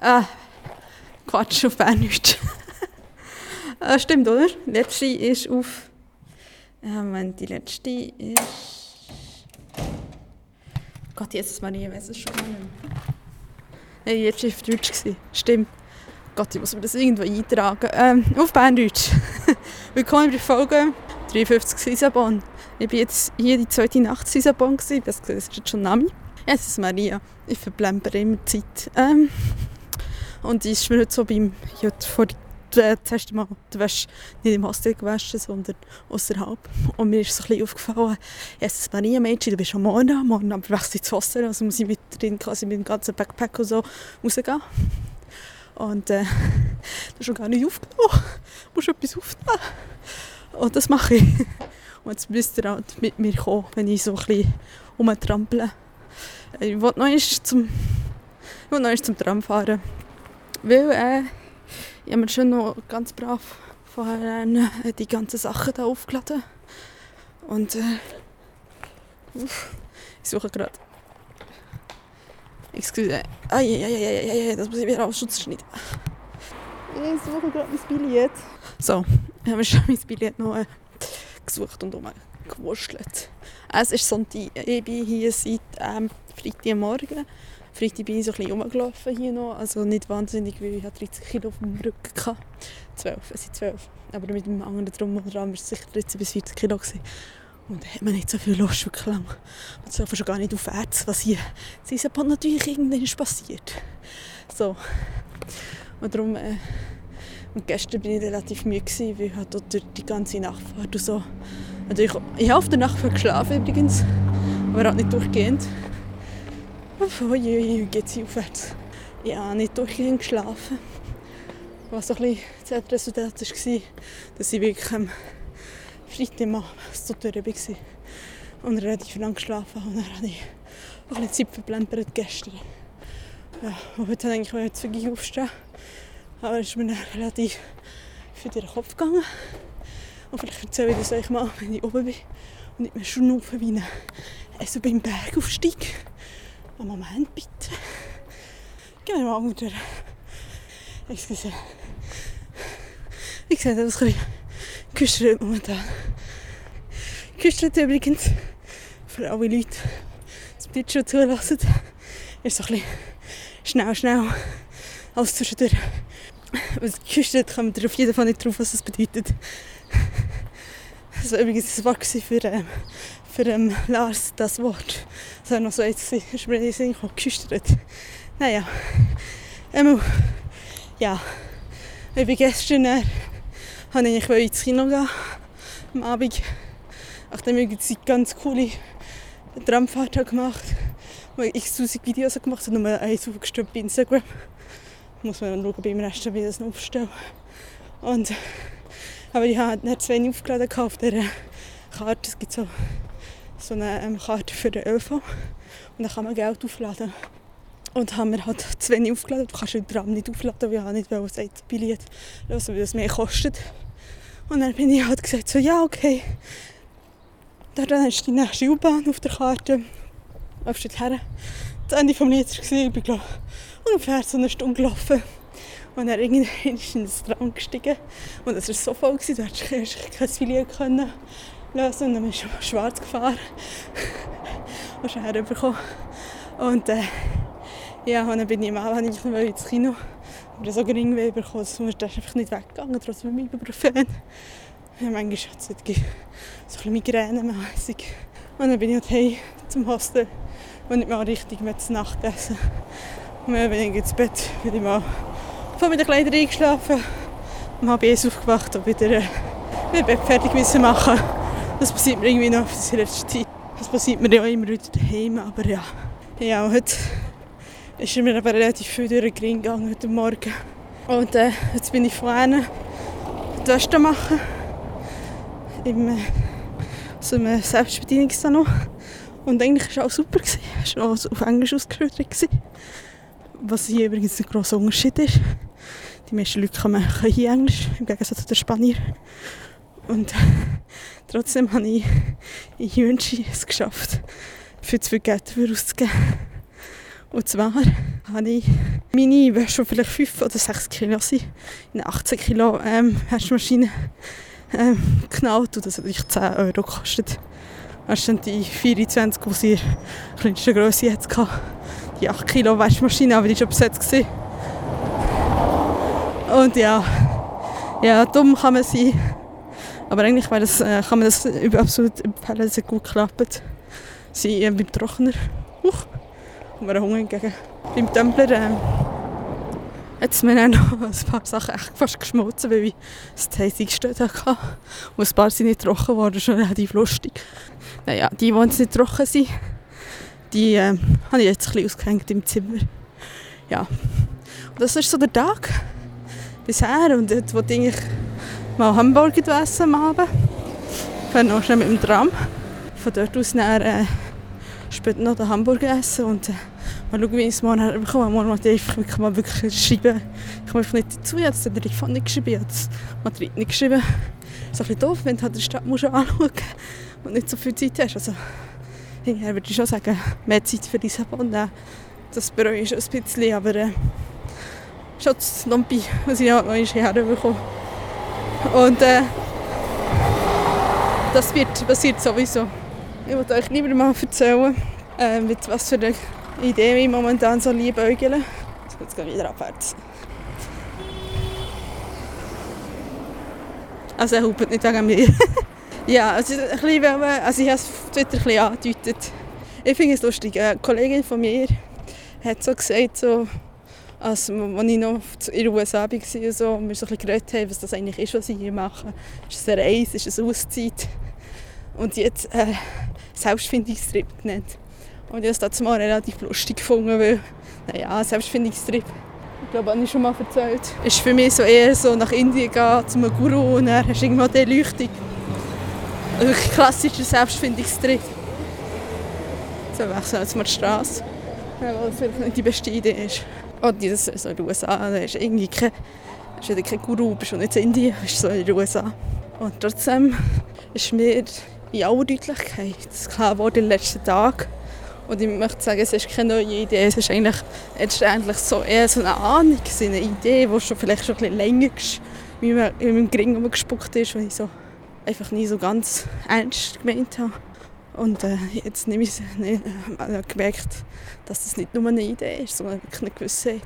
Äh, Quatsch, auf Berndeutsch. äh, stimmt, oder? Die letzte ist auf... Ja, Moment, die letzte ist... Gott, jetzt Maria, ich weiß es schon mal. Nein, die letzte war auf Deutsch. Stimmt. Gott, ich muss mir das irgendwo eintragen. Ähm, auf Berndeutsch. Willkommen bei Folge 53 Sisabon. Ich bin jetzt hier die zweite Nacht Sisabon. Das ist jetzt schon Nami. Es ist Maria. Ich verplemper immer die Zeit. Ähm, und ich ist mir nicht so beim... Ich habe vor äh, das erste Mal die Wäsche nicht im Hostel gewaschen, sondern außerhalb. Und mir ist so ein bisschen aufgefallen, es ist Maria Mädchen, du bist am Morgen, Morgen aber wechsle ich ins Hostel, also muss ich mit, drin, quasi mit dem ganzen Backpack und so rausgehen. Und äh, das ist schon gar nicht aufgenommen. Du musst etwas aufnehmen. Und das mache ich. Und jetzt müsst ihr halt mit mir kommen, wenn ich so ein bisschen rumtrampele. Ich wollte noch zum, ich noch zum Tram fahren. Weil äh, ich mir schon noch ganz brav vorher äh, die ganzen Sachen da aufgeladen. Und äh, uff, ich suche gerade. Excuse. Ai, ai, das muss ich wieder Schneiden. Ich suche gerade mein Billett. So, ich habe schon mein Billett noch äh, gesucht und umgewurschtelt. Es ist Sonntag. Ich bin hier seit ähm, Freitagmorgen. Freitag bin ich so ein bisschen rumgelaufen hier noch. Also nicht wahnsinnig, weil ich 30 Kilo auf dem Rücken hatte. 12, es sind 12. Aber mit dem anderen Drum und Dran war es sicher 13 bis 40 Kilo. Gewesen. Und da hat man nicht so viel Lust wirklich lang. Man darf schon gar nicht auf Ärzte, was hier in Isabel natürlich irgendwann ist passiert. So. Und darum... Äh, und gestern war ich relativ müde, weil ich halt durch die ganze Nachtfahrt und so... Also ich, ich habe auf der Nachtfahrt geschlafen übrigens, aber halt nicht durchgehend. Uiuiui, geht sie aufwärts. Ich habe nicht durchgehend geschlafen. Was so ein bisschen das Resultat war, dass ich wirklich am Freitag mal so durch war und relativ lang geschlafen habe. Und dann habe ich auch ein bisschen Zeit verplempert gestern. Ja, und heute wollte ich eigentlich wirklich aufstehen. Aber es ist mir dann relativ für den Kopf gegangen. Und vielleicht erzähle ich das euch mal, wenn ich oben bin und nicht mehr schnaufen wie ein, also beim Bergaufstieg. Moment bitte. Gehen wir mal unter. Excuse. Ich sehe das ein bisschen geküstert momentan. Geküstert übrigens für alle Leute, die das schon zulassen, ist so ein bisschen schnell, schnell alles zwischendurch was geküstet, kommt ihr auf jeden Fall nicht drauf, was das bedeutet. Das war übrigens das Wort für, ähm, für ähm, Lars, das Wort. Das war noch so jetzt, ist mir in den geküstert. Naja, ähm, ja, ich bin gestern, äh, habe ich ins Kino gehen, am Abend. Nachdem ich eine ganz coole Tramfahrt gemacht habe, ich tausend Videos gemacht habe, nur eins aufgestellt bei Instagram muss man dann schauen, beim Rest wie das noch aufstellen. Und, aber ich habe nicht zu wenig aufgeladen auf dieser Karte. Es gibt so, so eine ähm, Karte für den ÖV und dann kann man Geld aufladen. Und haben wir halt zu wenig aufgeladen. Du kannst den Tram nicht aufladen, weil ich nicht ein Billett lösen, weil das mehr kostet. Und dann bin ich halt gesagt, so, ja, okay. Dann ist die nächste U-Bahn auf der Karte. Läufst du her. Das Ende des Lieds war, ich bin, glaube ungefähr so eine Stunde gelaufen. Und dann irgendwann ist in das Tram gestiegen. Und es war so voll, gewesen, du hättest kein Billett können lösen Und dann bist du schwarz gefahren. und schnell herbekommen. Und äh, ja, und dann bin ich mal ich noch ins Kino. Aber so gering wie bekommen, sonst ist einfach nicht weggegangen, trotz meinem Ibuprofen. Ja, manchmal hat es so ein bisschen Migräne-mässig. Und dann bin ich halt zum Hostel und nicht mal richtig mit zur Nacht essen. Und dann bin ich ins Bett, bin ich mal voll mit den Kleidern eingeschlafen. Um halb eins aufgewacht und wieder äh, mein Bett fertig müssen machen. Das passiert mir irgendwie noch in letzter Zeit. Das passiert mir ja immer wieder daheim, aber ja. Ja, heute ist mir aber relativ viel durch den Gring gegangen heute Morgen. Und äh, jetzt bin ich vorne die Wäsche machen. Im, äh, so einem Selbstbedienungssalon. Und eigentlich war es auch super. Es war auch auf Englisch ausgeschildert. Was hier übrigens ein grosser Unterschied ist. Die meisten Leute können hier Englisch, im Gegensatz zu den Spaniern. Und trotzdem habe ich in Jünschi es geschafft, für zu viel Geld dafür auszugeben. Und zwar habe ich meine Wäsche, die vielleicht 5 oder 6 Kilo sind, in 18 Kilo ähm, Waschmaschine ähm, geknallt und das hat natürlich 10 Euro gekostet. Das sind die 24, die sie in der kleinsten Größe hatte. Die 8 Kilo Waschmaschine, aber die war schon besetzt. Gewesen. Und ja, ja, dumm kann man sein. Aber eigentlich das, äh, kann man das absolut empfehlen, es hat gut geklappt. Sie äh, beim Trockner, huch, und wir Hunger entgegen. Beim Templer äh, hat es mir dann noch ein paar Sachen echt fast geschmolzen, weil ich das Heizung gestellt hatte. Und ein paar sind nicht trocken geworden, schon relativ lustig. Naja, die, die nicht trocken sind, die äh, habe ich jetzt ein bisschen ausgehängt im Zimmer. Ja, und das ist so der Tag bisher und dort wollte ich mal Hamburger essen am Abend. Ich fahre noch schnell mit dem Tram. Von dort aus dann, äh, später noch den Hamburger essen und äh, mal schauen, wie ich es morgen bekomme. Morgen muss ich einfach mal wirklich schreiben. Ich komme einfach nicht dazu, ich habe das Telefon nicht geschrieben, ich habe Madrid nicht geschrieben. Das ist ein bisschen doof, wenn du halt die Stadt musst anschauen und nicht so viel Zeit hast. Also, hinterher würde ich schon sagen, mehr Zeit für Lissabon nehmen. Das bereue ich schon ein bisschen, aber äh, schon das Lampi, was ich noch hierher bekomme. Und äh, das wird, passiert sowieso. Ich wollte euch lieber mal erzählen, äh, mit was für eine Idee ich momentan so liebäugle. Jetzt geht es wieder abwärts. Also er hupt nicht wegen mir. ja, also, ein bisschen, also ich habe es auf Twitter ein bisschen angedeutet. Ich finde es lustig. Eine Kollegin von mir hat so gesagt, so, als ich noch in den USA war und, so, und wir so ein bisschen geredet haben, was das eigentlich ist, was ich hier mache. Ist es eine Reise, ist es eine Auszeit? Und jetzt äh, Selbstfindungstrip genannt. Und ich habe es mal relativ lustig gefunden, weil, naja, Selbstfindungstrip, ich glaube, habe ich schon mal erzählt, ist für mich so eher so nach Indien gehen, zu einem Guru und dann hast du irgendwo die Leuchtung. Also, klassischer Selbstfindungstrip. So wechseln jetzt mal die Straße, weil das vielleicht nicht die beste Idee ist. Und das so in den USA, da ist irgendwie kein, ist kein Guru, bist schon nicht in Indien, bist so in den USA. Und trotzdem ist mir in aller Deutlichkeit klar geworden den letzten Tagen. Und ich möchte sagen, es ist keine neue Idee, es ist eigentlich letztendlich so eher so eine Ahnung, eine Idee, die schon vielleicht schon ein bisschen länger ist, wie man in meinem Gring gespuckt ist, weil ich so einfach nie so ganz ernst gemeint habe. Und äh, jetzt nehme ich ne, äh, gemerkt, dass das nicht nur eine Idee ist, sondern wirklich eine gewisse,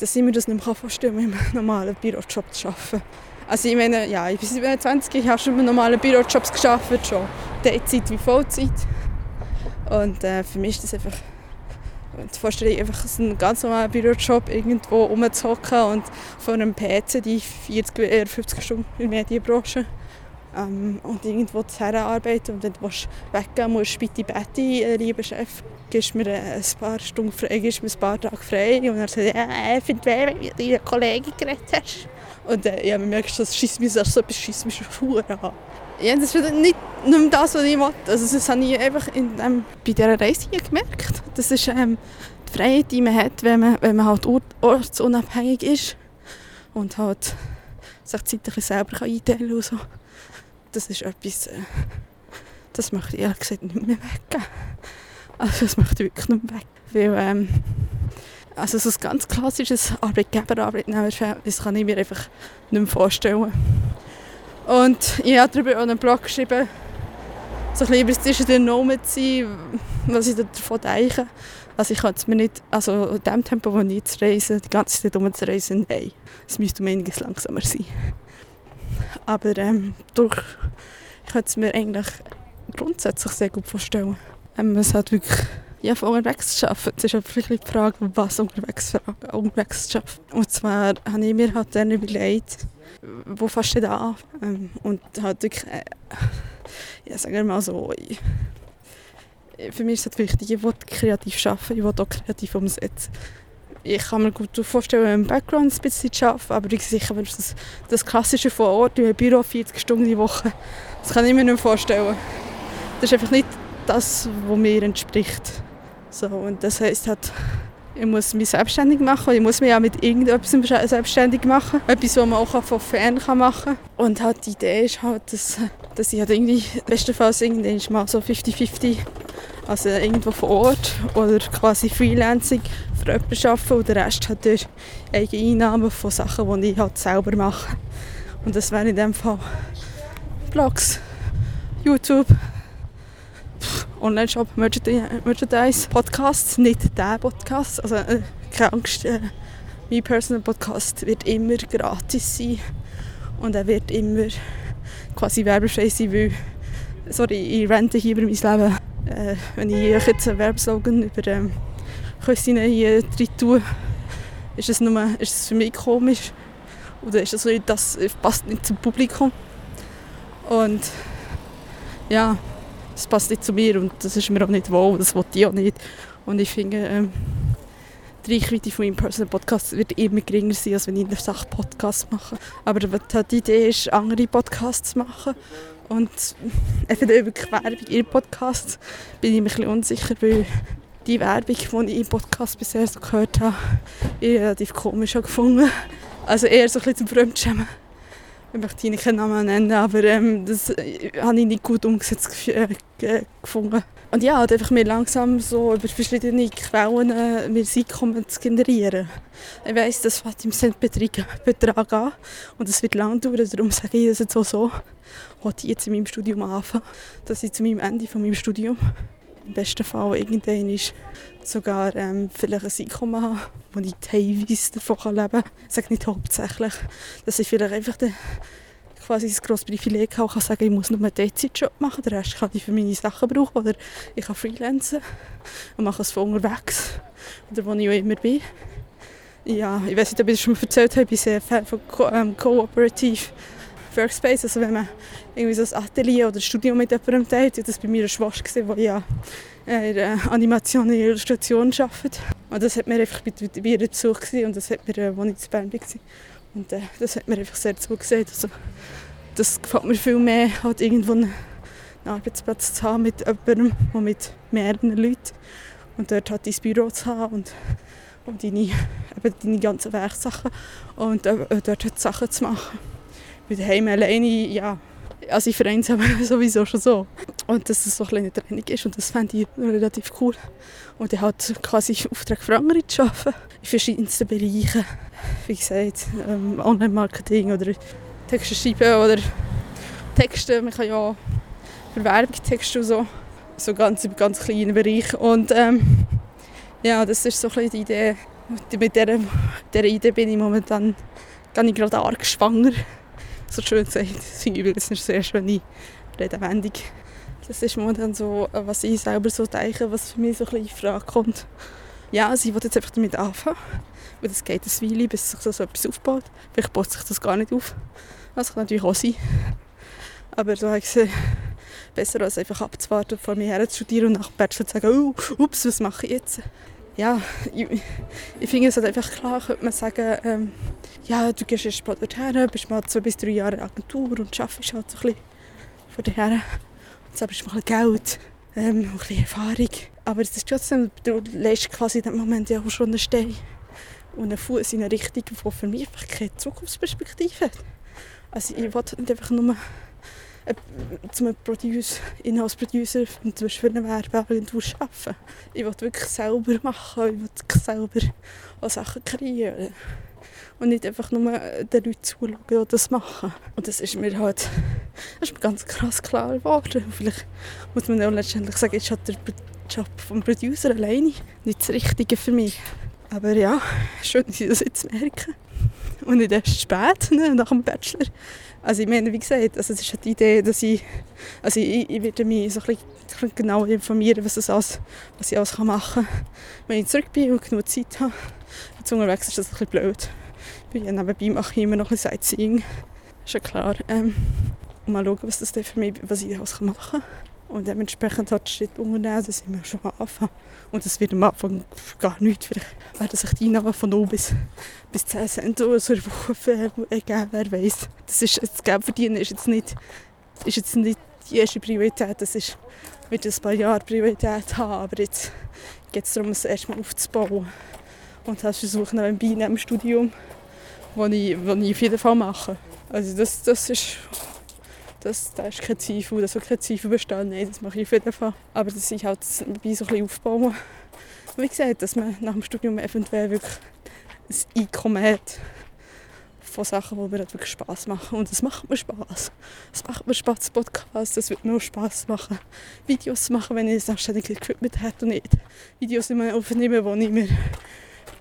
dass ich mir das nicht mehr vorstellen kann, mit einem normalen Bürojob zu arbeiten. Also ich meine, ja, ich bin 27, ich habe schon mit normalen Bürojobs gearbeitet, schon Teilzeit wie Vollzeit. Und äh, für mich ist das einfach die Vorstellung, einfach einen ganz normalen Bürojob irgendwo rumzuhocken und von einem PC die 40 oder 50 Stunden in der Medienbranche ähm, und irgendwo zu arbeiten und wenn du weggehen musst, bitte bitte, äh, lieber Chef, gibst mir ein paar Stunden frei, gibst mir ein paar Tage frei und er sagt, ja, weh, wenn du mit deiner Kollegin geredet hast. Und äh, ja, man merkt, das schießt mich so etwas schießt mich schon an. Ja, das ist nicht, mehr das, was ich wollte. Also das habe ich einfach in, ähm, bei dieser Reise hier gemerkt. Das ist ähm, die Freiheit, die man hat, wenn man, wenn man halt ortsunabhängig ist und halt sich die Zeit selber einteilen kann. So. Das ist etwas, äh, das ich ehrlich gesagt nicht mehr weggeben. Also das ich wirklich nicht mehr weg. Weil, ähm, also so ein ganz klassisches Arbeitgeber-Arbeitnehmer-Verhältnis kann ich mir einfach nicht mehr vorstellen. Und ich habe darüber auch einen Blog geschrieben, so ein bisschen zwischen den Nomen zu sein, was ich davon denke. Also ich kann es mir nicht, also in dem Tempo, wo ich reise, die ganze Zeit umzureisen, nein. Es müsste um einiges langsamer sein. Aber ähm, durch, ich kann es mir eigentlich grundsätzlich sehr gut vorstellen. Ähm, es hat wirklich ja, von unterwegs zu arbeiten. Es ist einfach die Frage, was unterwegs, unterwegs zu arbeiten. Und zwar habe ich mir halt dann überlegt, wo fährst du da an? Ähm, und halt wirklich, äh, ja, sagen wir mal so, ich, für mich ist es wichtig, ich will kreativ arbeiten, ich will auch kreativ umsetzen. Ich kann mir gut vorstellen, im Background ein bisschen zu arbeiten, aber ich sicher, das, das Klassische von Ort, im Büro 40 Stunden die Woche, das kann ich mir nicht vorstellen. Das ist einfach nicht das, was mir entspricht. So, und das heisst halt, ich muss mich selbstständig machen. Ich muss mich auch mit irgendetwas selbstständig machen. Etwas, was man auch von fern machen kann. Und halt die Idee ist halt, dass, dass ich halt irgendwie bestenfalls irgendwann mal so 50-50 Also irgendwo vor Ort oder quasi Freelancing für jemanden arbeiten und der Rest hat durch eigene Einnahmen von Sachen, die ich halt selber mache. Und das wäre in dem Fall Blogs, YouTube, Online-Shop, Merchandise, Podcasts, nicht der Podcast. Also äh, keine Angst, äh, mein Personal Podcast wird immer gratis sein und er wird immer quasi werbefrei sein, weil sorry, ich rente hier über mein Leben. Äh, wenn ich jetzt einen Werbeslogan über ähm, Küssinnen hier drin tue, ist es, nur, ist es für mich komisch. Oder ist es so, das passt nicht zum Publikum. Und ja, das passt nicht zu mir und das ist mir auch nicht wohl, das wollte ich auch nicht. Und ich finde, ähm, die Reichweite von meinem Personal Podcast wird immer geringer sein, als wenn ich eine Sache Podcast mache. Aber die Idee ist, andere Podcasts zu machen. Und eben über Werbung in Podcasts bin ich mir ein bisschen unsicher, weil die Werbung, die ich im Podcast bisher so gehört habe, ich relativ komisch gefunden. Also eher so ein bisschen zum Fremdschämen. Ich möchte hier keinen Namen nennen, aber ähm, das habe ich nicht gut umgesetzt äh, gefunden. Und ja, halt einfach mir langsam so über verschiedene Quellen äh, mir Einkommen zu generieren. Ich weiss, das fängt im Centbetrag an und es wird lang dauern, darum sage ich das jetzt auch so. Ich ich jetzt in meinem Studium anfangen, dass ich zu meinem Ende von meinem Studium im besten Fall irgendwann ist sogar ähm, vielleicht ein Einkommen habe, wo ich teilweise davon leben kann. Ich sage nicht hauptsächlich, dass ich vielleicht einfach den, quasi ein grosses Privileg habe, kann sagen, ich muss nur einen Teilzeitjob machen, den Rest kann ich für meine Sachen brauchen oder ich kann freelancen und mache es von unterwegs oder wo ich auch immer bin. Ja, ich weiß nicht, ob ich das schon mal erzählt habe, ich bin sehr Fan von Co ähm, Cooperative Workspace, also wenn man irgendwie so ein Atelier oder ein Studio mit jemandem teilt, das war bei mir ein Schwasch, der ja äh, in der Animation und Illustration arbeitet. Und das hat mir einfach bei, bei ihr Besuch und das hat mir, äh, als ich zu Bern war. Und äh, das hat mir einfach sehr zugesagt. Also, das gefällt mir viel mehr, halt irgendwo einen Arbeitsplatz zu haben mit jemandem, der mit mehreren Leuten und dort halt dein Büro zu haben und, und deine, eben deine ganzen Werksachen und äh, dort halt Sachen zu machen. Weil daheim alleine, ja, also ich vereinsame sowieso schon so. Und dass es so ein kleiner Training ist und das fände ich relativ cool. Und ich halt quasi Auftrag für andere zu arbeiten, in verschiedensten Bereichen. Wie gesagt, ähm, Online-Marketing oder Texte schreiben oder Texte, man kann ja für Werbung Texte und so. So ganz im ganz kleinen Bereich. Und ähm, ja, das ist so ein die Idee. Mit dieser, dieser Idee bin ich momentan gar nicht gerade arg schwanger so schön sagt. Das finde ich übrigens eine sehr schöne Redewendung. Das ist momentan so, was ich selber so denke, was für mich so ein bisschen in Frage kommt. Ja, also ich will jetzt einfach damit anfangen, weil das geht ein Weile, bis sich so etwas aufbaut. Vielleicht baut sich das gar nicht auf. Das kann natürlich auch sein. Aber so habe ich gesehen, besser als einfach abzuwarten, vor mir her zu studieren und nach dem Bachelor zu sagen, oh, ups, was mache ich jetzt? Ja, ich, ich finde es halt einfach klar, könnte man sagen, ähm, ja, du gehst erst mal dorthin, bist mal zwei bis drei Jahre in Agentur und arbeitest halt so ein bisschen von daher. Und sammelst mal ein Geld ähm, und ein bisschen Erfahrung. Aber es ist trotzdem, du lässt quasi in dem Moment ja auch schon einen Stein und einen Fuß in eine Richtung, die für mich einfach keine Zukunftsperspektive hat. Also ich wollte nicht einfach nur zum Produce, Inhouse-Producer für eine Werbeagentur arbeiten. Ich will wirklich selber machen, ich will selber auch Sachen kreieren. Und nicht einfach nur den Leuten zuschauen, die das machen. Und das ist mir halt das ist mir ganz krass klar geworden. Vielleicht muss man auch letztendlich sagen, ist halt der Job vom Producer alleine nicht das Richtige für mich. Aber ja, schön, dass ich das jetzt merke. Und nicht erst spät, ne, nach dem Bachelor. Also ich meine, wie gesagt, also es ist halt die Idee, dass ich, also ich, ich werde mich so ein bisschen genau informieren, was, das alles, was ich alles machen kann, wenn ich zurück bin und genug Zeit habe. Jetzt unterwegs ist das ein bisschen blöd. Weil nebenbei mache ich immer noch ein Sightseeing. Ist ja klar. Ähm, mal schauen, was das für mich, was ich alles machen kann. Und dementsprechend hat Schritt unternehmen, dass ich mir schon mal anfangen. Und das wird am Anfang gar nichts. Vielleicht werden sich die Einnahmen von 0 bis, bis 10 Cent oder so ergeben, wer weiß. Das, ist, das Geld verdienen ist jetzt nicht, ist jetzt nicht die erste Priorität. Das ist, wird ein paar Jahre Priorität haben. Aber jetzt geht es darum, es erstmal aufzubauen. Und das versuche nebenbei in einem Studium, das ich, ich auf jeden Fall mache. Also das, das ist das, das ist kein Zweifel, das soll kein Zweifel bestehen. Nein, das mache ich auf jeden Fall. Aber das ist halt dabei so ein bisschen aufbauen. Wie gesagt, dass man nach dem Studium eventuell wirklich ein Einkommen hat von Sachen, die mir halt wirklich Spass machen. Und es macht mir Spass. Es macht mir Spass, Podcast, es wird mir auch Spass machen, Videos zu machen, wenn ich das anständige Equipment hätte und nicht Videos aufnehmen, wo ich mir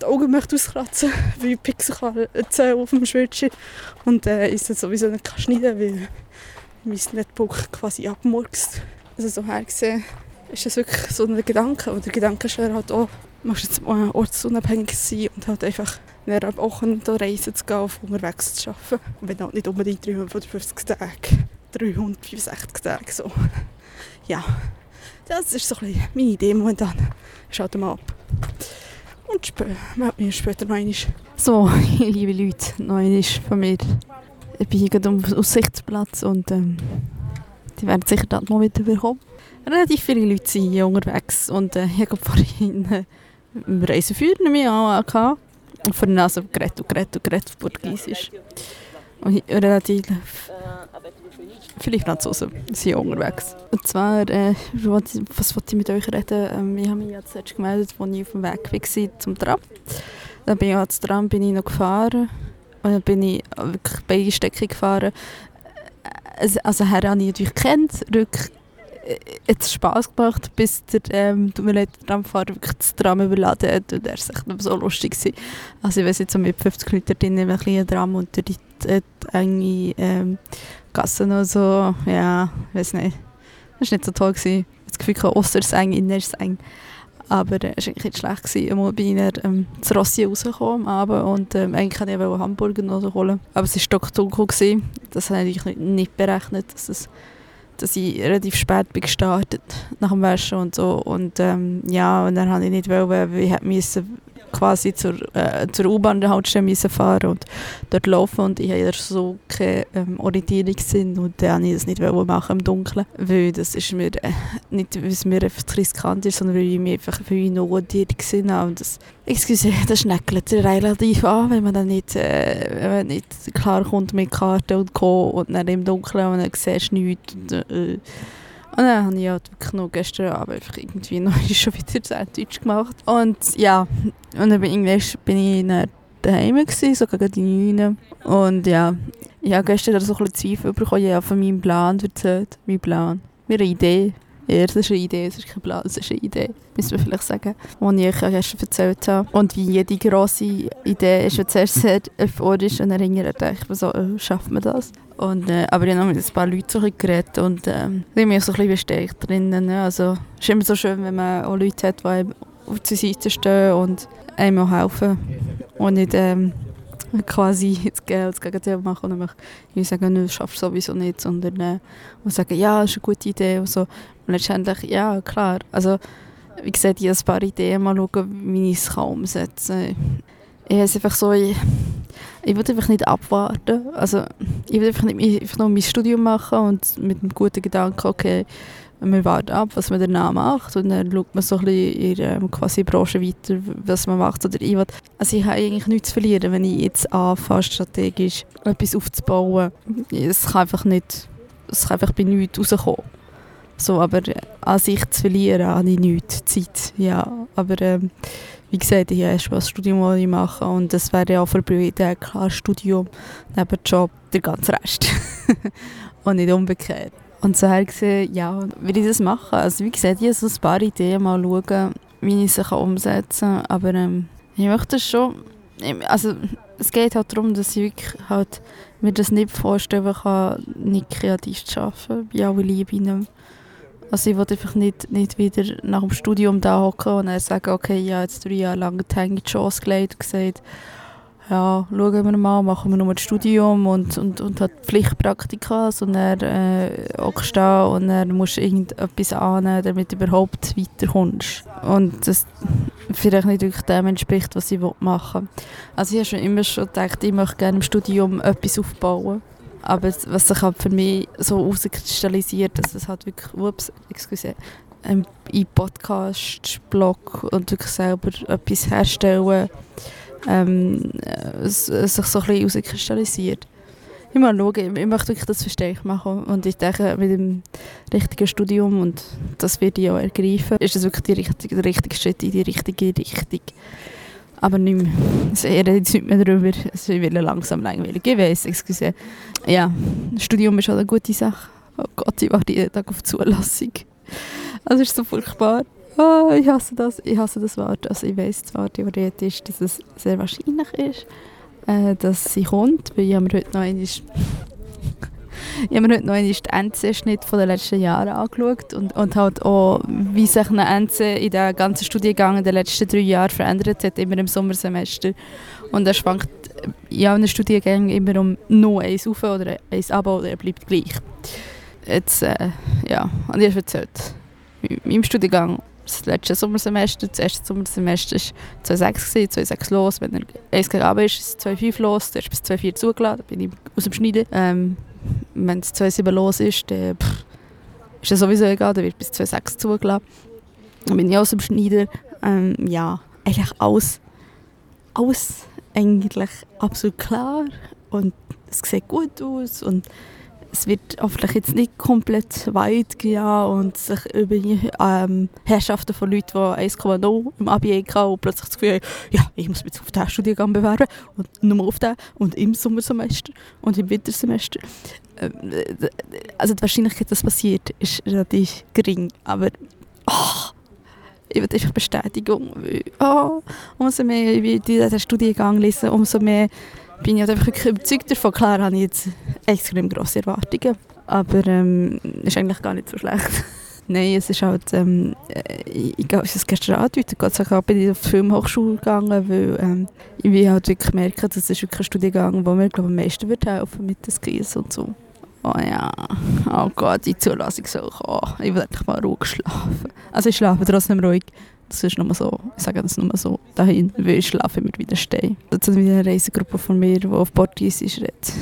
die Augen möchte auskratzen möchte, weil ich Pixel erzählen auf dem Bildschirm und äh, ich es sowieso nicht schneiden weil mein Netbook quasi abmurkst. Also so her gesehen ist das wirklich so ein Gedanke. Und der Gedanke ist halt auch, du musst jetzt ortsunabhängig sein und halt einfach mehrere Wochen da reisen zu gehen, auf unterwegs zu arbeiten. Und wenn halt nicht unbedingt 350 Tage, 365 Tage so. Ja, das ist so ein bisschen meine Idee momentan. Schaut mal ab. Und sp meldet mich später noch einmal. So, liebe Leute, noch einmal von mir. Ich bin hier gerade am Aussichtsplatz und ähm, die werden sicher dort noch wieder bekommen. Relativ viele Leute sind hier unterwegs und äh, ich habe vorhin äh, im Reiseführer mich an und vorhin also geredet und geredet und geredet auf Portugiesisch. Und relativ viele Franzosen sind hier unterwegs. Und zwar, äh, was wollte ich mit euch reden? Ähm, ich habe mich ja zuerst gemeldet, als ich auf dem Weg war zum Tram. Dann bin ich ans Tram bin ich noch gefahren und dann bin ich wirklich beide Strecke gefahren. Also, also her habe ich natürlich kennt, rück hat es Spass gemacht, bis der, ähm, der Tramfahrer wirklich das Tram überladen hat und er war echt so lustig. Gewesen. Also ich weiß jetzt mit 50 Leuten drin, ein kleiner Tram und durch die, die enge ähm, Gassen und so, ja, weiß nicht. Das war nicht so toll. Gewesen. Das Gefühl, außer es eng, innen ist es eng. Aber äh, es war eigentlich schlecht. Gewesen. Einmal ich dann ähm, zu Rossi rausgekommen am und ähm, eigentlich wollte ich Hamburger noch holen. Aber es war stockdunkel. Gewesen. Das habe ich nicht, berechnet, dass, es, dass ich relativ spät bin gestartet nach dem Waschen und so. Und ähm, ja, und dann habe ich nicht wollen, weil ich musste quasi zur, äh, zur U-Bahn-Haltestelle fahren und dort laufen und ich hatte so keinen ähm, Orientierungssinn und dann wollte ich das nicht machen im Dunkeln, weil das ist mir äh, nicht, weil es mir einfach riskant ist, sondern weil ich mich einfach ich noch orientiert habe und das, excuse, das schneckelt relativ an, wenn man dann nicht, äh, wenn man nicht klar kommt mit Karten und Co. und dann im Dunkeln und dann siehst du nichts und, äh, und dann habe ich halt wirklich noch gestern Abend einfach irgendwie noch schon wieder Sandwich gemacht. Und ja, und dann bin ich, bin ich dann daheim gewesen, so gegen die 9. Und ja, ich habe gestern so ein bisschen Zweifel bekommen, ich habe von meinem Plan erzählt. Mein Plan. Mir eine Idee. Ja, das ist eine Idee, es ist kein Plan, es ist eine Idee, müssen wir vielleicht sagen, die ich euch gestern erzählt habe. Und wie jede grosse Idee ist, zuerst sehr euphorisch und dann denkt man so, oh, schafft man das? Und, äh, aber ich habe noch mit ein paar Leuten so geredet und ich bin mich so ein bisschen bestärkt drinnen. Ne? Also, es ist immer so schön, wenn man auch Leute hat, die einem auf der Seite stehen und einem helfen. Und nicht ähm, quasi das Geld gegen machen und einfach sagen, du schaffst sowieso nicht, sondern äh, sagen, ja, das ist eine gute Idee und so. Und letztendlich, ja, klar. Also, wie gesagt, ich habe ein paar Ideen, mal schauen, wie ich es umsetzen kann. Ich habe einfach so, ich, ich will einfach nicht abwarten. Also, ich will einfach, nicht, einfach noch mein Studium machen und mit einem guten Gedanken, okay, wir warten ab, was man danach macht und dann schaut man so ein bisschen in der ähm, quasi Branche weiter, was man macht. Oder ich will, also ich habe eigentlich nichts zu verlieren, wenn ich jetzt anfange, strategisch etwas aufzubauen. Es kann einfach nicht, es kann einfach bei nichts rauskommen. So, aber an sich zu verlieren, habe ich nichts, Zeit, ja. Aber ähm, wie gesagt, ich erst das Studium ich machen und das wäre ja für Priorität klar Studium, neben Job, der ganze Rest. und nicht umgekehrt. Und so habe gesehen, ja, will ich das machen. Also wie gesagt, ich habe so ein paar Ideen, mal schauen, wie ich sie umsetzen kann. Aber ähm, ich möchte das schon, also es geht halt darum, dass ich wirklich halt mir das nicht vorstellen kann, nicht kreativ zu arbeiten, bei aller Liebe. Also ich will einfach nicht, nicht wieder nach dem Studium da hocken und dann sagen, okay, ich habe jetzt drei Jahre lang die Hänge Chance gelegt und gesagt, ja, schauen wir mal, machen wir nur das Studium und, und, und hat Pflichtpraktika, sondern äh, hockst da und dann musst irgendetwas annehmen, damit du überhaupt weiterkommst. Und das vielleicht nicht wirklich dem entspricht, was ich machen will. Also ich habe schon immer schon gedacht, ich möchte gerne im Studium etwas aufbauen. Aber was sich halt für mich so herauskristallisiert, dass es halt wirklich, ups, excuse, ein Podcast, Blog und wirklich selber etwas herstellen, ähm, es, es sich so ein bisschen herauskristallisiert. Ich mal schauen, ich möchte wirklich das verstärkt machen und ich denke, mit dem richtigen Studium und das werde ich auch ergreifen, ist das wirklich die richtige, der richtige Schritt in die richtige Richtung. Aber nicht mehr, also ich rede jetzt nicht mehr darüber, es wird langsam langweilig, ich weiss, excuse. Ja, das Studium ist auch eine gute Sache. Oh Gott, ich warte jeden Tag auf Zulassung. Also es ist so furchtbar. Oh, ich hasse das, ich hasse das Wort. Also ich weiss zwar theoretisch, dass es sehr wahrscheinlich ist, äh, dass sie kommt, weil ich mir heute noch einmal ich habe mir heute noch den NC-Schnitt der letzten Jahre angeschaut und, und halt auch, wie sich ein NC in den ganzen Studiengang in den letzten drei Jahren verändert hat, immer im Sommersemester. Und er schwankt in allen Studiengängen immer um noch eins auf oder eins ab oder er bleibt gleich. Jetzt, äh, ja, und ich habe erzählt, meinem Studiengang das letzte Sommersemester, das erste Sommersemester war 2,6, 2,6 los. Wenn er 1 gegen ist, ist es 2,5 los. Der ist bis 2,4 zugelassen, da bin ich aus dem Schneiden. Ähm, wenn es 2,7 los ist, dann pff, ist das sowieso egal, dann wird bis 2,6 zugelassen. Dann bin ich aus dem Schneiden. Ähm, ja, eigentlich alles, alles eigentlich absolut klar und es sieht gut aus und es wird hoffentlich jetzt nicht komplett weit gehen und sich über ähm, Herrschaften von Leuten, die 1,0 im Abi hatten und plötzlich das Gefühl haben, ja, ich muss mich auf diesen Studiengang bewerben und nur auf den und im Sommersemester und im Wintersemester. Ähm, also die Wahrscheinlichkeit, dass das passiert, ist relativ gering, aber oh, ich will einfach Bestätigung, oh, umso mehr ich diesen Studiengang lese, umso mehr bin ich halt einfach überzeugt davon. Klar habe ich jetzt extrem grosse Erwartungen, aber ähm, ist eigentlich gar nicht so schlecht. Nein, es ist halt, ähm, ich, ich habe es gestern angedeutet, Gott sei Dank bin ich auf die Filmhochschule gegangen, weil ähm, ich halt wirklich merke, das ist wirklich ein Studiengang, wo mir glaube am meisten wird helfen mit den Skills und so. Oh ja, oh Gott, die Zulassung soll kommen. Ich will endlich mal ruhig schlafen. Also ich schlafe trotzdem ruhig. Das ist nur so, ich sage das nur so dahin, weil ich schlafe immer wieder stehe. Das ist wieder eine Reisegruppe von mir, die auf Portugiesisch redet.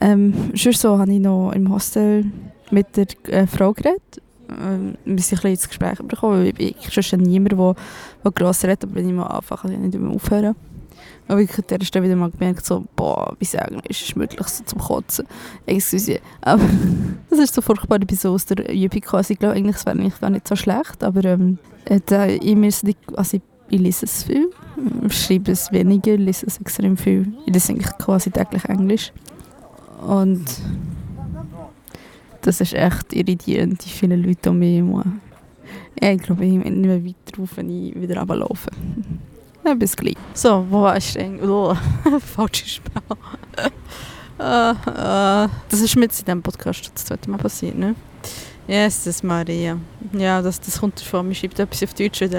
Ähm, schon so habe ich noch im Hostel mit der äh, Frau geredet. Ähm, wir sind ein bisschen ins Gespräch bekommen, weil ich, ich schon niemand, der, der gross redet, aber wenn ich mal anfange, kann ich nicht mehr aufhören. Habe an der Stelle wieder mal gemerkt, so, boah, wie sagen, ist es möglich, so zum Kotzen. Excuse. Aber das ist so furchtbar, bin so aus der Übung gekommen. Also ich glaube, eigentlich wäre es gar nicht so schlecht, aber ähm, da, ich, nicht, also ich, ich lese es viel, schreibe es weniger, lese es extrem viel. Ich lese eigentlich quasi täglich Englisch. Und das ist echt irritierend, wie viele Leute um mich herum. Ja, ich glaube, ich mehr weiter drauf, wenn ich wieder runterlaufe. Ja, bis gleich. So, wo war ich denn? Oh, falsche Sprache. uh, uh, das ist mit in diesem Podcast das zweite Mal passiert, ne? Jesus Maria. Ja, das, das kommt davon. Man schreibt etwas auf Deutsch und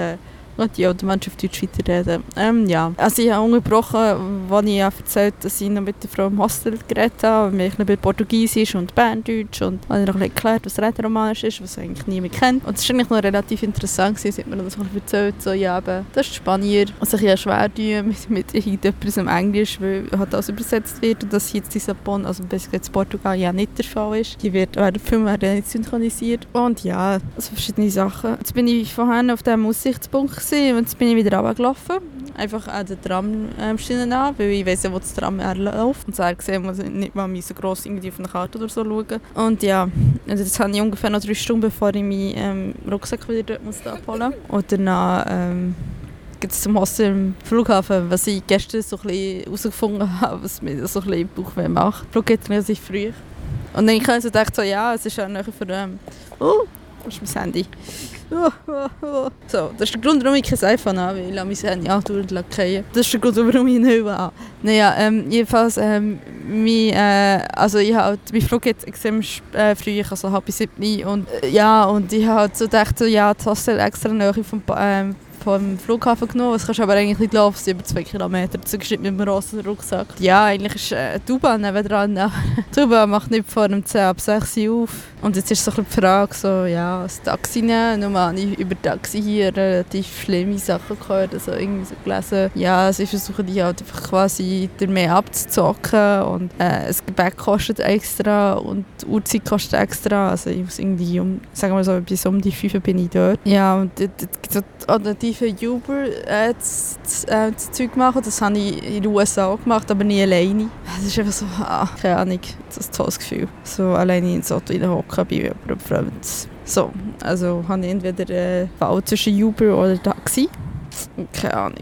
die automatisch auf Deutsch weiterreden. Ähm, ja. Also ich habe unterbrochen, als ich erzählt dass ich noch mit der Frau im Hostel geredet habe, und mich über Portugiesisch und Berndeutsch und habe ich noch erklärt, was Rätoromanisch ist, was eigentlich niemand kennt. Und es war eigentlich noch relativ interessant, gewesen, hat mir das noch erzählt, so, ja, eben, das ist Spanier, sich ja schwer tun mit, mit irgendetwas im Englisch, weil halt das übersetzt wird und das hier in Lissabon, also bis jetzt Portugal ja nicht der Fall ist. Die wird, werden, werden nicht synchronisiert. Und ja, also verschiedene Sachen. Jetzt bin ich vorhin auf diesem Aussichtspunkt gewesen, und jetzt bin ich wieder runtergelaufen. Einfach an der Tramschiene ähm, an, weil ich weiss ja, wo das Tram läuft. Und so gesehen muss ich nicht mal so gross irgendwie auf eine Karte oder so schauen. Und ja, also habe ich ungefähr noch drei Stunden, bevor ich meinen ähm, Rucksack wieder dort muss abholen muss. Und danach ähm, gibt es zum Hostel im Flughafen, was ich gestern so ein bisschen herausgefunden habe, was mir so ein bisschen Bauchweh macht. Der Flug geht relativ früh. Und dann habe ich so gedacht, so, ja, es ist ja nachher für... Ähm, oh, ist mein Handy. So, das ist der Grund, warum ich kein iPhone habe, weil ich mein Handy andauernd fallen Das ist der Grund, warum ich nicht habe. Naja, ähm, jedenfalls, ähm, mein, äh, also ich habe, mein Flug geht extrem äh, früh, also halb sieben und äh, ja, und ich habe so gedacht, so, ja, das Hostel extra nahe vom, ähm, vom Flughafen genommen. Es kannst aber eigentlich nicht laufen, es über zwei Kilometer. Das ist mit einem grossen Rucksack. Ja, eigentlich ist äh, U-Bahn nebenan. die U-Bahn macht nicht vor dem 10 ab 6 Uhr auf. Und jetzt ist so die Frage, so, ja, das Taxi nehmen. Normal habe ich über Taxi hier relativ schlimme Sachen gehört. Also irgendwie so gelesen, ja, sie versuchen die halt einfach quasi mehr abzuzocken. Und äh, das Gebäck kostet extra und die Uhrzeit kostet extra. Also ich muss irgendwie um, sagen wir so, bis um die 5 bin ich dort. Ja, und die, die, die für Uber äh, das, das, äh, Zeug machen. Das habe ich in den USA gemacht, aber nie alleine. Das ist einfach so, ah, keine Ahnung, das ist ein tolles Gefühl. So alleine ins Auto hocken bei jemandem Fremd. So, also habe ich entweder eine Wahl zwischen Uber oder Taxi. Keine Ahnung.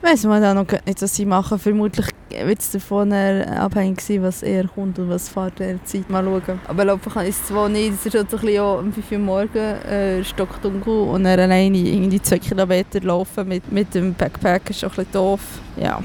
Weiss man auch noch nicht, was sie machen. Vermutlich es davon abhängig sein, was er kommt und was fährt er Zeit. Mal schauen. Aber laufen kann ich es zwar nicht. Es ist halt bisschen um 5 Uhr morgens, äh, stockdunkel und dann alleine irgendwie 2 Kilometer laufen mit, mit dem Backpack ist auch ein bisschen doof. Ja.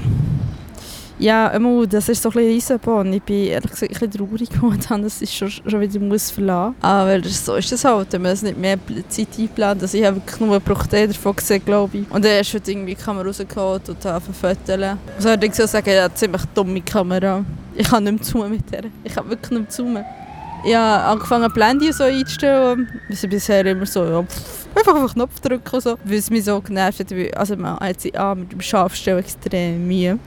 Ja, das ist so ein bisschen Eisenbahn. Ich bin ehrlich gesagt ein bisschen traurig momentan, dass ich schon, schon wieder muss verlassen muss. Aber so ist es halt, wenn man es nicht mehr Zeit einplant. Also ich habe wirklich nur Bruchteil davon gesehen, glaube ich. Und dann ist halt irgendwie die Kamera rausgeholt und habe fotografiert. Und so würde ich so sagen, ja, ziemlich dumme Kamera. Ich kann nicht mehr zoomen mit der. Ich kann wirklich nicht mehr zoomen. Ich habe angefangen, Blende so einzustellen. Wir sind bisher immer so, ja, pff, einfach auf den Knopf drücken, so, weil es mich so genervt hat. Also man hat sich ah, mit dem Scharfstellen extrem Mühe.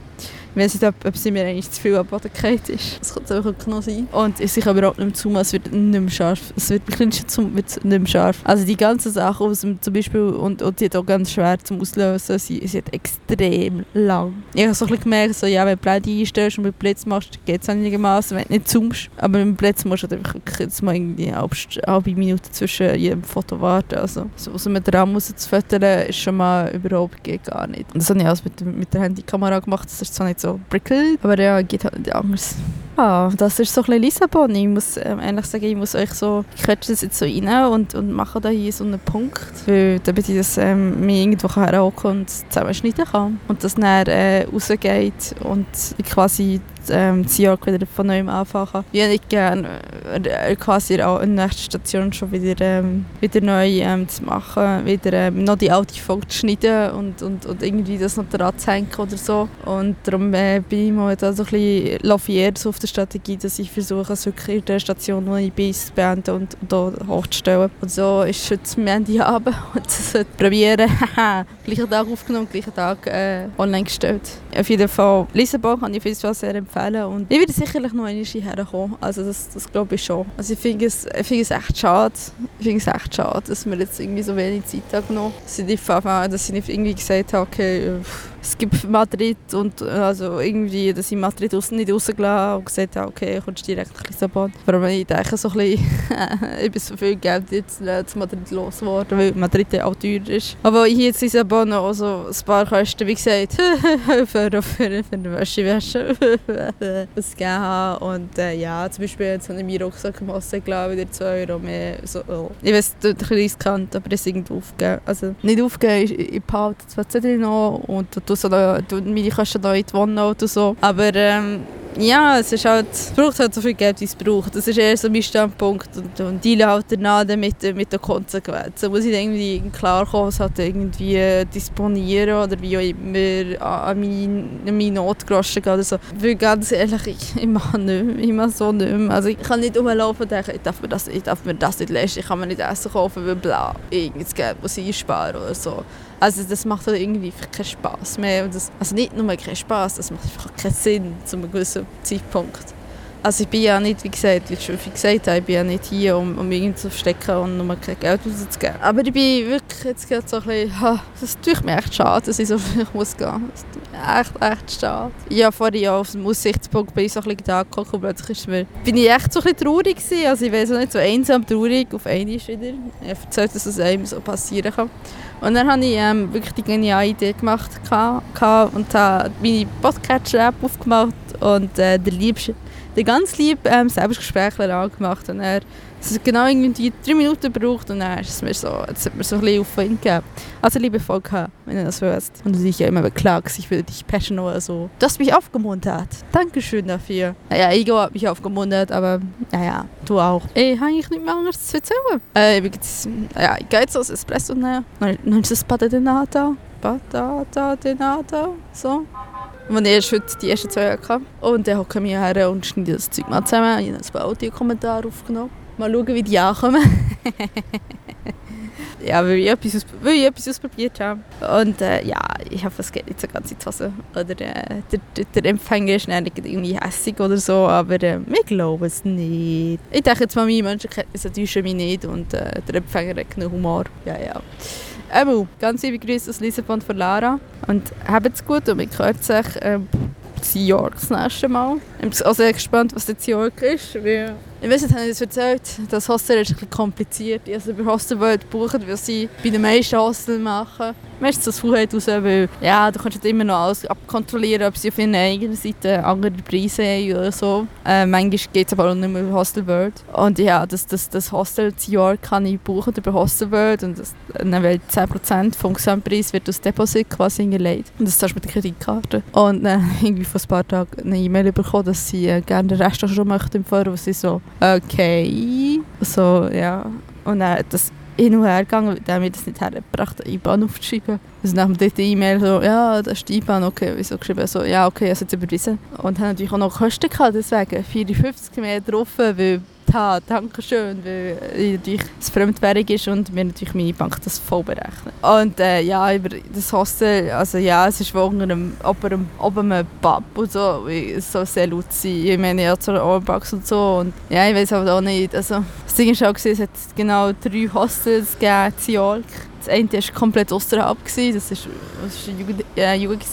Ich weiß nicht, ob, ob sie mir eigentlich zu viel am Boden ist. Das könnte einfach noch sein. Und ich sehe aber auch nicht mehr zu, es wird nicht mehr scharf. Es wird ein zum wird nicht mehr scharf. Also die ganzen Sachen aus dem, zum Beispiel, und, und die hat auch ganz schwer zum Auslösen, sie, sie hat extrem lang. Ich habe so ein bisschen gemerkt, so, ja, wenn du Blende einstellst und mit Blitz machst, geht es einigermaßen, wenn du nicht zoomst. Aber mit dem Blitz musst du halt einfach jetzt mal irgendwie eine halbe Minute zwischen jedem Foto warten. Also so was man dran muss zu fotografieren, ist schon mal überhaupt geht gar nicht. Und das habe ich alles mit, mit der Handykamera gemacht, das ist zwar nicht so prickelt, aber ja, geht halt nicht anders. Ja, das ist so ein bisschen Lissabon. Ich muss ähm, ehrlich sagen, ich muss euch so, ich quetsche das jetzt so rein und, und mache da hier so einen Punkt, weil damit ich das ähm, mir irgendwo herhocken und zusammenschneiden kann. Und das dann äh, rausgeht und quasi ähm, das Jahr wieder von neuem anfangen. Ich würde gerne äh, quasi auch in der nächsten Station schon wieder, ähm, wieder neu ähm, zu machen, wieder ähm, noch die alte Folge zu schneiden und, und, und irgendwie das noch dran zu hängen oder so. Und darum äh, bin ich momentan so ein bisschen lafiert so auf der Strategie, dass ich versuche, es wirklich in der Station, wo ich bin, zu beenden und, und da hochzustellen. Und so ist es Ende Abend und das probieren. gleichen Tag aufgenommen, gleichen Tag äh, online gestellt. Auf jeden Fall, Lissabon kann ich Fall sehr empfehlen und ich werde sicherlich noch einmal hierher kommen. Also das, das glaube ich schon. Also ich finde es, find es echt schade, ich finde es echt schade, dass wir jetzt irgendwie so wenig Zeit haben genommen, dass ich nicht, dass ich irgendwie gesagt habe, okay, es gibt Madrid und also irgendwie, dass ich Madrid aus, nicht rausgelassen und gesagt habe, okay, kommst direkt nach Lissabon. Aber ich denke so ein bisschen, ich bin so viel Geld jetzt äh, zu Madrid losgeworden, weil Madrid ja auch teuer ist. Aber hier in Lissabon auch so ein paar Kosten, wie gesagt, für, für, für eine Wäschewäsche ausgegeben habe. Und äh, ja, zum Beispiel jetzt habe ich meinen Rucksack im Hossen gelassen, wieder 2 Euro mehr. So, oh. Ich weiß, es ist ein bisschen riskant, aber es irgendwo aufgeben. Also nicht aufgeben, ich, ich behalte zwar Zettel noch und so du meine Kosten noch in die und so. Aber ähm, ja, es ist halt, braucht halt so viel Geld, wie es braucht. Das ist eher so mein Standpunkt und, und deale halt danach mit, mit den Konsequenzen. muss ich irgendwie klar kommen, es halt irgendwie disponieren oder wie auch immer an meine, an meine Notgroschen gehen oder so. Weil ganz ehrlich, ich, ich mache nicht mehr, ich mache so nicht mehr. Also ich kann nicht rumlaufen und denken, ich darf mir das, ich darf mir das nicht leisten, ich kann mir nicht Essen kaufen, weil bla, irgendwas Geld muss ich einsparen oder so. Also das macht halt irgendwie keinen Spass mehr. Das, also nicht nur keinen Spass, das macht einfach keinen Sinn zu einem gewissen Zeitpunkt. Also ich bin ja nicht, wie gesagt, wie ich schon gesagt habe, ich bin ja nicht hier, um, um irgendwie zu verstecken und nur kein Geld rauszugeben. Aber ich bin wirklich jetzt gerade so ein bisschen, ha, das tut mir echt schade, dass ich so viel muss gehen. Das tut mir echt, echt schade. Ja, vorhin ja auf dem Aussichtspunkt bin ich so ein bisschen da geguckt und plötzlich ist mir, bin ich echt so ein bisschen traurig gewesen. Also ich weiß auch nicht, so einsam traurig auf einmal wieder. Ich habe erzählt, dass es einem so passieren kann. Und dann habe ich ähm, wirklich die geniale Idee gemacht und habe meine Podcatcher-App aufgemacht und äh, der liebste der ganz lieb ähm, Selbstgesprächler angemacht und er es hat genau irgendwie drei Minuten gebraucht und dann ist mir so, jetzt hat mir so ein bisschen Aufwind gegeben. Also liebe Volker, wenn du das hörst und du dich ja immer beklagst, ich will dich passion oder so. Du hast mich aufgemuntert. Dankeschön dafür. Naja, Ego hat mich aufgemuntert, aber naja, du auch. Ich habe eigentlich nicht mehr anderes zu erzählen. Äh, übrigens, ja, ich gehe jetzt aus Espresso nehmen. Dann ist es Patata. Patata Denata, so. Ich erst heute die ersten zwei hatte. Und dann hocken wir her und schneiden das Zeug mal zusammen. Ich habe ein paar Audiokommentare aufgenommen. Mal schauen, wie die ankommen. ja, weil ich etwas, weil ich etwas ausprobiert habe. Und äh, ja, ich hoffe, es geht nicht so ganz in die Hose. Oder äh, der, der, der Empfänger ist nicht irgendwie hässig oder so, aber äh, ich glaube es nicht. Ich denke jetzt mal, meine Menschenkenntnisse täuschen mich nicht und äh, der Empfänger hat genug Humor. Ja, ja. Ähm, ganz liebe Grüße aus Lissabon von Lara und habt es gut und wir hören sich ähm, in York das nächste Mal. Ich bin auch sehr gespannt, was jetzt York ist, weil ich weiß nicht, habe ich das erzählt? Das Hostel ist ein kompliziert. Also bei Hostelworld buchen, weil sie bei den meisten Hostels machen. Meistens das Fuhrheit raus, weil ja, du kannst immer noch alles abkontrollieren, ob sie auf ihrer eigenen Seite andere Preise haben oder so. Äh, manchmal geht es aber auch nicht mehr über Hostelworld. Und ja, das, das, das Hostel zu York kann ich buchen über Hostelworld und das, dann weil 10% vom Gesamtpreis wird aus Deposit quasi hingelegt. Und das zahlst du mit der Kreditkarte. Und dann äh, irgendwie vor ein paar Tagen eine E-Mail bekommen, dass sie äh, gerne den Rest auch schon möchten Voraus. Sie so, okay. So, ja. Und dann hat das hin und her gegangen, haben wir das nicht hergebracht, eine IBAN aufzuschreiben. Also nach dem E-Mail so, ja, das ist die IBAN, okay, wieso geschrieben? So, ja, okay, ich habe es jetzt überwiesen. Und haben natürlich auch noch Kosten gehabt, deswegen 54 mehr drauf, weil habe. Dankeschön, weil natürlich es Fremdwährung ist und mir natürlich meine Bank das voll berechnet. Und äh, ja, über das Hostel, also ja, es ist unter einem, oben, einem Pub und so, soll sehr laut sein. Ich meine, ja, zur Overbox und so und ja, ich weiß aber auch nicht, also das Ding ist auch, es hat genau drei Hostels gegeben in. Das eine war komplett außerhalb, das war eine Jugend, äh, Jugend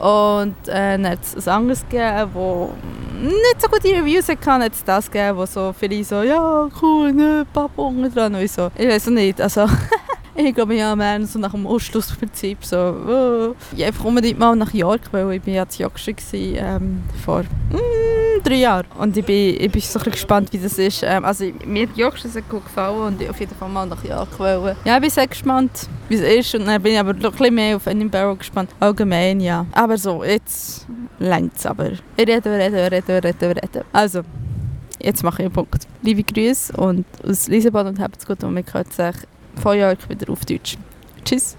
und äh, dann hat es ein anderes gegeben, das nicht so gute Reviews hatte. Hat es das gegeben, wo so viele so, ja, cool, ne, Papa unten dran. Und ich so, ich weiß nicht, also... ich glaube, ja, mehr so nach dem Ausschlussprinzip so, oh. ich einfach unbedingt mal nach York, weil ich bin ja zu York ähm, vor mm, drei Jahren. Und ich bin, ich bin so ein gespannt, wie das ist. Ähm, also mir hat York sehr gut gefallen und ich auf jeden Fall mal nach York wollen. Ja, ich bin sehr gespannt, wie es ist und dann bin ich aber noch ein bisschen mehr auf Edinburgh gespannt. Allgemein, ja. Aber so, jetzt längt es aber. Ich rede, rede, rede, rede, rede. Also, jetzt mache ich einen Punkt. Liebe Grüße und aus Lissabon und habt es gut und wir hören sich Jörg wieder auf Deutsch. Tschüss.